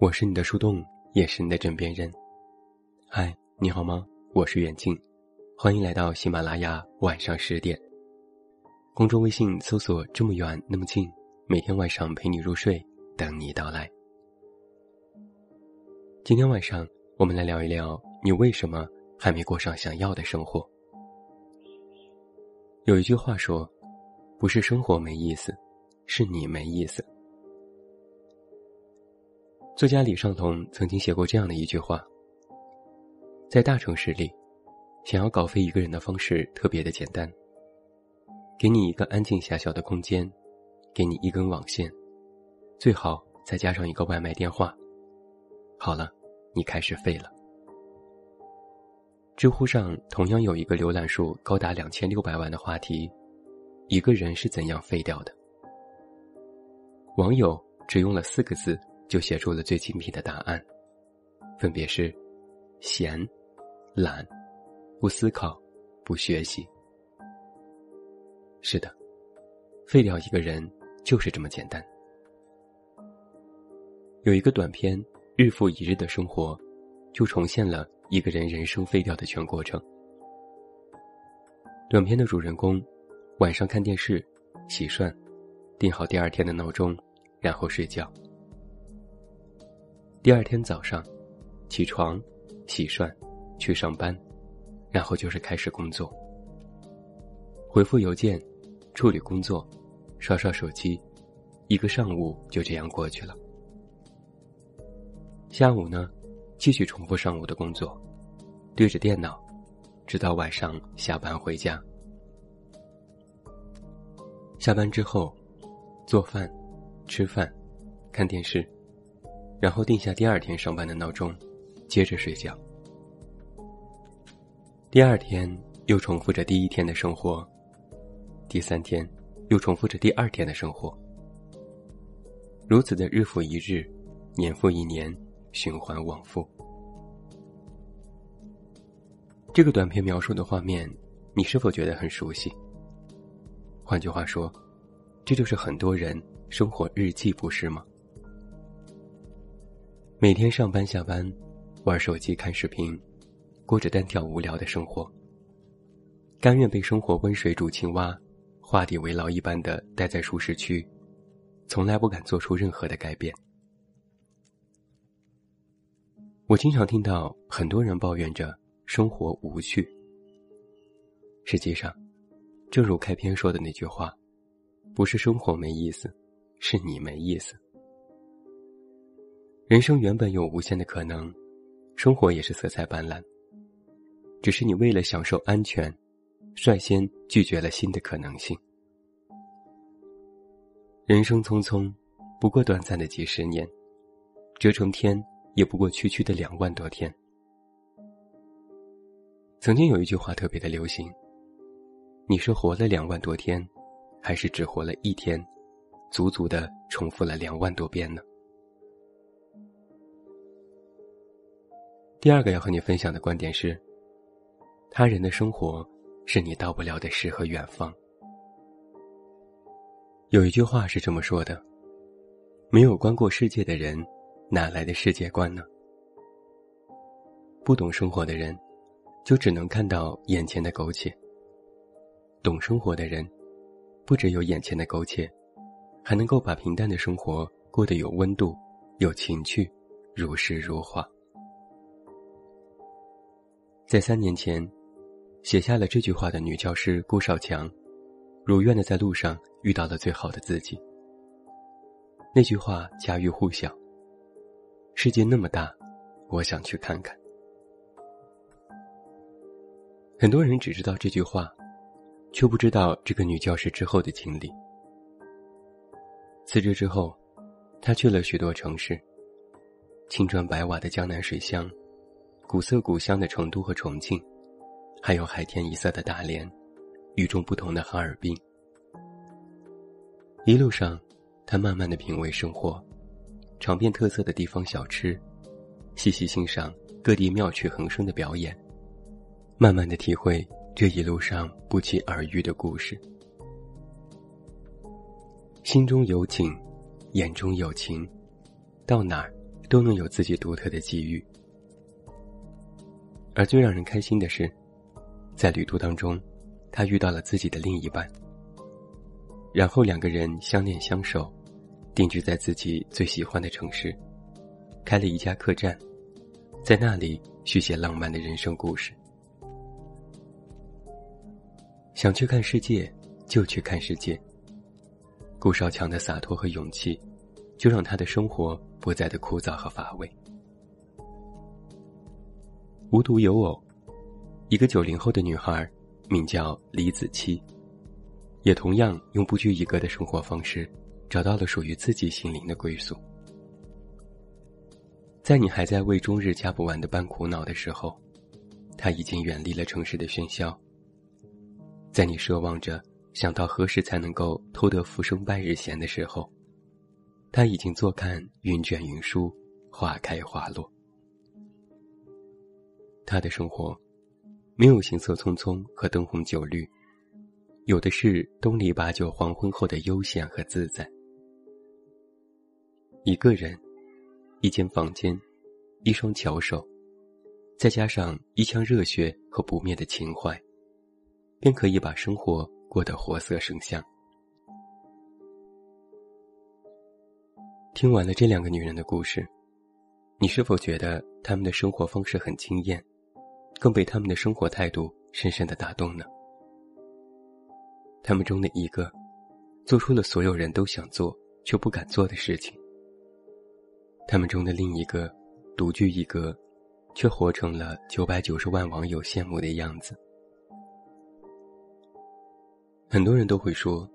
我是你的树洞，也是你的枕边人。嗨，你好吗？我是远近，欢迎来到喜马拉雅晚上十点。公众微信搜索“这么远那么近”，每天晚上陪你入睡，等你到来。今天晚上我们来聊一聊，你为什么还没过上想要的生活？有一句话说，不是生活没意思，是你没意思。作家李尚龙曾经写过这样的一句话：在大城市里，想要搞飞一个人的方式特别的简单。给你一个安静狭小的空间，给你一根网线，最好再加上一个外卖电话。好了，你开始废了。知乎上同样有一个浏览数高达两千六百万的话题：一个人是怎样废掉的？网友只用了四个字。就写出了最精辟的答案，分别是：闲、懒、不思考、不学习。是的，废掉一个人就是这么简单。有一个短片《日复一日的生活》，就重现了一个人人生废掉的全过程。短片的主人公，晚上看电视、洗涮，定好第二天的闹钟，然后睡觉。第二天早上，起床、洗涮、去上班，然后就是开始工作。回复邮件、处理工作、刷刷手机，一个上午就这样过去了。下午呢，继续重复上午的工作，对着电脑，直到晚上下班回家。下班之后，做饭、吃饭、看电视。然后定下第二天上班的闹钟，接着睡觉。第二天又重复着第一天的生活，第三天又重复着第二天的生活，如此的日复一日，年复一年，循环往复。这个短片描述的画面，你是否觉得很熟悉？换句话说，这就是很多人生活日记，不是吗？每天上班下班，玩手机看视频，过着单调无聊的生活。甘愿被生活温水煮青蛙，画地为牢一般的待在舒适区，从来不敢做出任何的改变。我经常听到很多人抱怨着生活无趣。实际上，正如开篇说的那句话，不是生活没意思，是你没意思。人生原本有无限的可能，生活也是色彩斑斓。只是你为了享受安全，率先拒绝了新的可能性。人生匆匆，不过短暂的几十年，折成天也不过区区的两万多天。曾经有一句话特别的流行：你是活了两万多天，还是只活了一天，足足的重复了两万多遍呢？第二个要和你分享的观点是：他人的生活是你到不了的诗和远方。有一句话是这么说的：没有观过世界的人，哪来的世界观呢？不懂生活的人，就只能看到眼前的苟且；懂生活的人，不只有眼前的苟且，还能够把平淡的生活过得有温度、有情趣、如诗如画。在三年前，写下了这句话的女教师顾少强，如愿的在路上遇到了最好的自己。那句话家喻户晓。世界那么大，我想去看看。很多人只知道这句话，却不知道这个女教师之后的经历。辞职之后，她去了许多城市，青砖白瓦的江南水乡。古色古香的成都和重庆，还有海天一色的大连，与众不同的哈尔滨。一路上，他慢慢的品味生活，尝遍特色的地方小吃，细细欣赏各地妙趣横生的表演，慢慢的体会这一路上不期而遇的故事。心中有景，眼中有情，到哪儿都能有自己独特的机遇。而最让人开心的是，在旅途当中，他遇到了自己的另一半。然后两个人相恋相守，定居在自己最喜欢的城市，开了一家客栈，在那里续写浪漫的人生故事。想去看世界，就去看世界。顾少强的洒脱和勇气，就让他的生活不再的枯燥和乏味。无独有偶，一个九零后的女孩，名叫李子柒，也同样用不拘一格的生活方式，找到了属于自己心灵的归宿。在你还在为终日加不完的班苦恼的时候，她已经远离了城市的喧嚣。在你奢望着想到何时才能够偷得浮生半日闲的时候，他已经坐看云卷云舒，花开花落。他的生活，没有行色匆匆和灯红酒绿，有的是东篱把酒黄昏后的悠闲和自在。一个人，一间房间，一双巧手，再加上一腔热血和不灭的情怀。便可以把生活过得活色生香。听完了这两个女人的故事，你是否觉得她们的生活方式很惊艳，更被他们的生活态度深深的打动呢？他们中的一个，做出了所有人都想做却不敢做的事情；他们中的另一个，独具一格，却活成了九百九十万网友羡慕的样子。很多人都会说，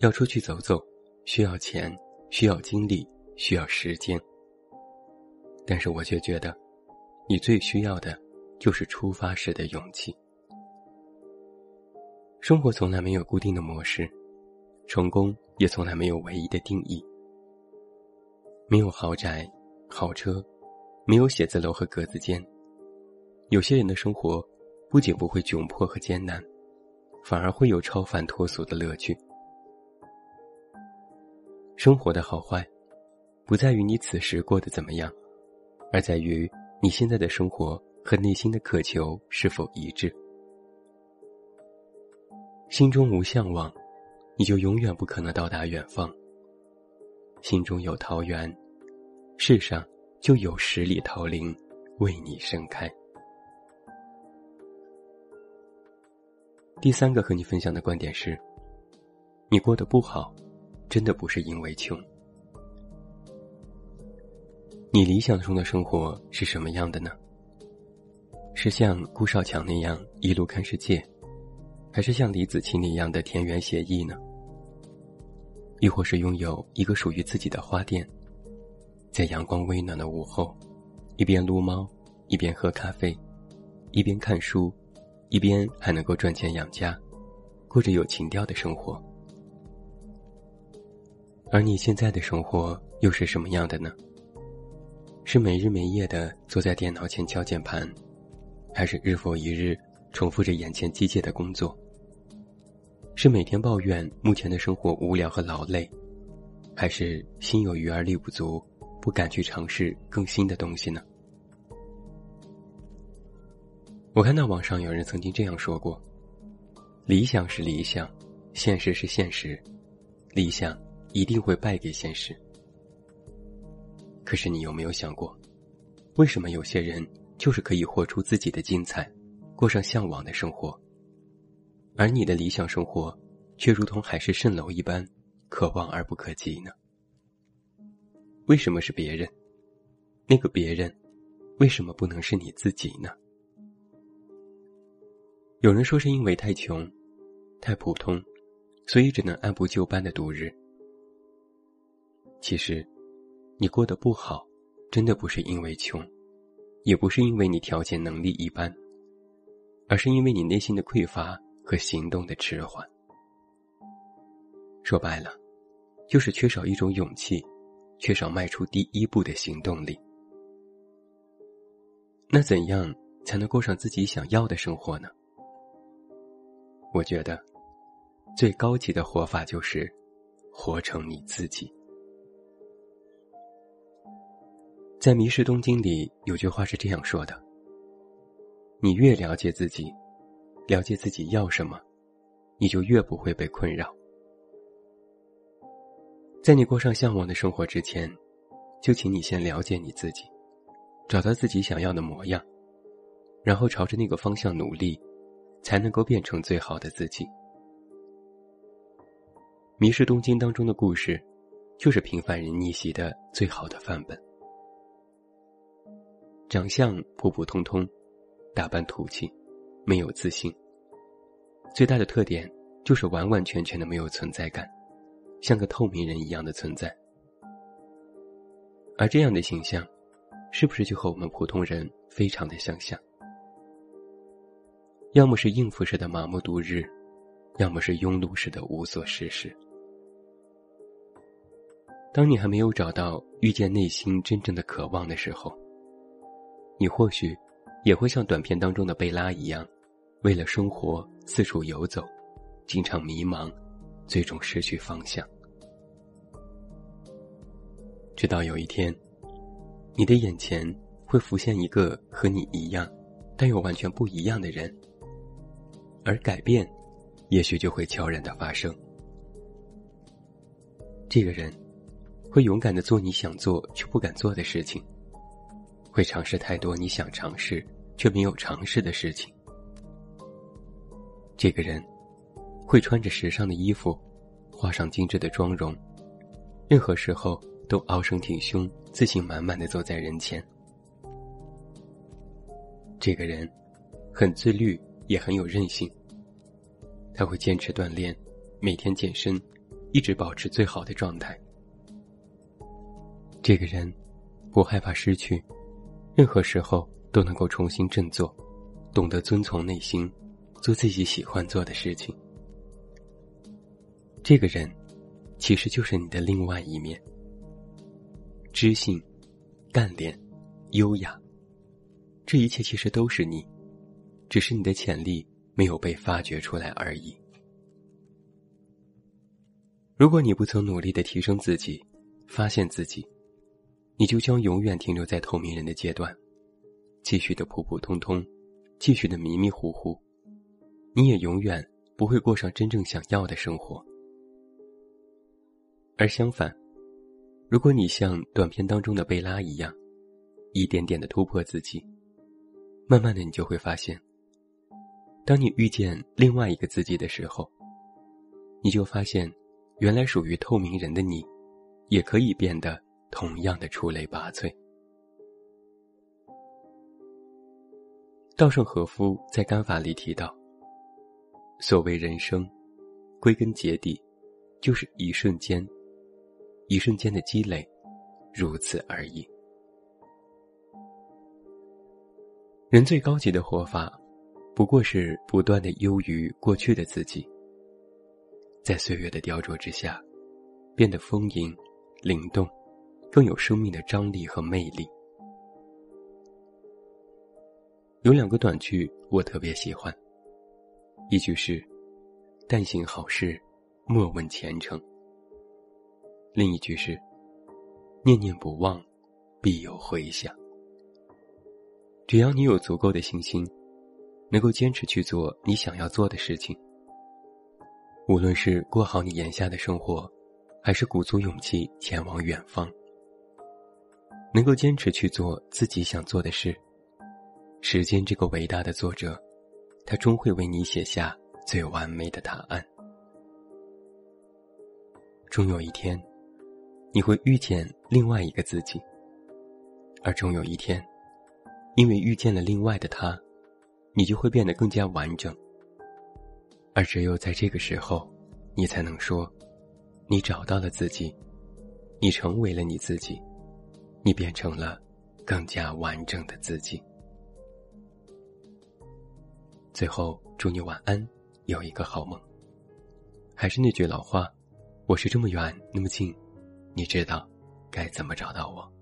要出去走走，需要钱，需要精力，需要时间。但是我却觉得，你最需要的，就是出发时的勇气。生活从来没有固定的模式，成功也从来没有唯一的定义。没有豪宅、豪车，没有写字楼和格子间。有些人的生活，不仅不会窘迫和艰难。反而会有超凡脱俗的乐趣。生活的好坏，不在于你此时过得怎么样，而在于你现在的生活和内心的渴求是否一致。心中无向往，你就永远不可能到达远方。心中有桃源，世上就有十里桃林为你盛开。第三个和你分享的观点是：你过得不好，真的不是因为穷。你理想中的生活是什么样的呢？是像顾少强那样一路看世界，还是像李子柒那样的田园写意呢？亦或是拥有一个属于自己的花店，在阳光微暖的午后，一边撸猫，一边喝咖啡，一边看书。一边还能够赚钱养家，过着有情调的生活。而你现在的生活又是什么样的呢？是没日没夜的坐在电脑前敲键盘，还是日复一日重复着眼前机械的工作？是每天抱怨目前的生活无聊和劳累，还是心有余而力不足，不敢去尝试更新的东西呢？我看到网上有人曾经这样说过：“理想是理想，现实是现实，理想一定会败给现实。”可是你有没有想过，为什么有些人就是可以活出自己的精彩，过上向往的生活，而你的理想生活却如同海市蜃楼一般，可望而不可及呢？为什么是别人？那个别人，为什么不能是你自己呢？有人说是因为太穷，太普通，所以只能按部就班的度日。其实，你过得不好，真的不是因为穷，也不是因为你条件能力一般，而是因为你内心的匮乏和行动的迟缓。说白了，就是缺少一种勇气，缺少迈出第一步的行动力。那怎样才能过上自己想要的生活呢？我觉得，最高级的活法就是活成你自己。在《迷失东京》里有句话是这样说的：“你越了解自己，了解自己要什么，你就越不会被困扰。在你过上向往的生活之前，就请你先了解你自己，找到自己想要的模样，然后朝着那个方向努力，才能够变成最好的自己。”《迷失东京》当中的故事，就是平凡人逆袭的最好的范本。长相普普通通，打扮土气，没有自信。最大的特点就是完完全全的没有存在感，像个透明人一样的存在。而这样的形象，是不是就和我们普通人非常的相像？要么是应付式的麻木度日，要么是庸碌式的无所事事。当你还没有找到遇见内心真正的渴望的时候。你或许也会像短片当中的贝拉一样，为了生活四处游走，经常迷茫，最终失去方向。直到有一天，你的眼前会浮现一个和你一样，但又完全不一样的人，而改变，也许就会悄然的发生。这个人，会勇敢的做你想做却不敢做的事情。会尝试太多你想尝试却没有尝试的事情。这个人会穿着时尚的衣服，画上精致的妆容，任何时候都傲声挺胸、自信满满的走在人前。这个人很自律，也很有韧性。他会坚持锻炼，每天健身，一直保持最好的状态。这个人不害怕失去。任何时候都能够重新振作，懂得遵从内心，做自己喜欢做的事情。这个人，其实就是你的另外一面。知性、干练、优雅，这一切其实都是你，只是你的潜力没有被发掘出来而已。如果你不曾努力的提升自己，发现自己。你就将永远停留在透明人的阶段，继续的普普通通，继续的迷迷糊糊，你也永远不会过上真正想要的生活。而相反，如果你像短片当中的贝拉一样，一点点的突破自己，慢慢的你就会发现，当你遇见另外一个自己的时候，你就发现，原来属于透明人的你，也可以变得。同样的出类拔萃。稻盛和夫在《干法》里提到：“所谓人生，归根结底，就是一瞬间，一瞬间的积累，如此而已。人最高级的活法，不过是不断的优于过去的自己，在岁月的雕琢之下，变得丰盈、灵动。”更有生命的张力和魅力。有两个短句我特别喜欢，一句是“但行好事，莫问前程”，另一句是“念念不忘，必有回响”。只要你有足够的信心，能够坚持去做你想要做的事情，无论是过好你眼下的生活，还是鼓足勇气前往远方。能够坚持去做自己想做的事，时间这个伟大的作者，他终会为你写下最完美的答案。终有一天，你会遇见另外一个自己，而终有一天，因为遇见了另外的他，你就会变得更加完整。而只有在这个时候，你才能说，你找到了自己，你成为了你自己。你变成了更加完整的自己。最后，祝你晚安，有一个好梦。还是那句老话，我是这么远那么近，你知道该怎么找到我。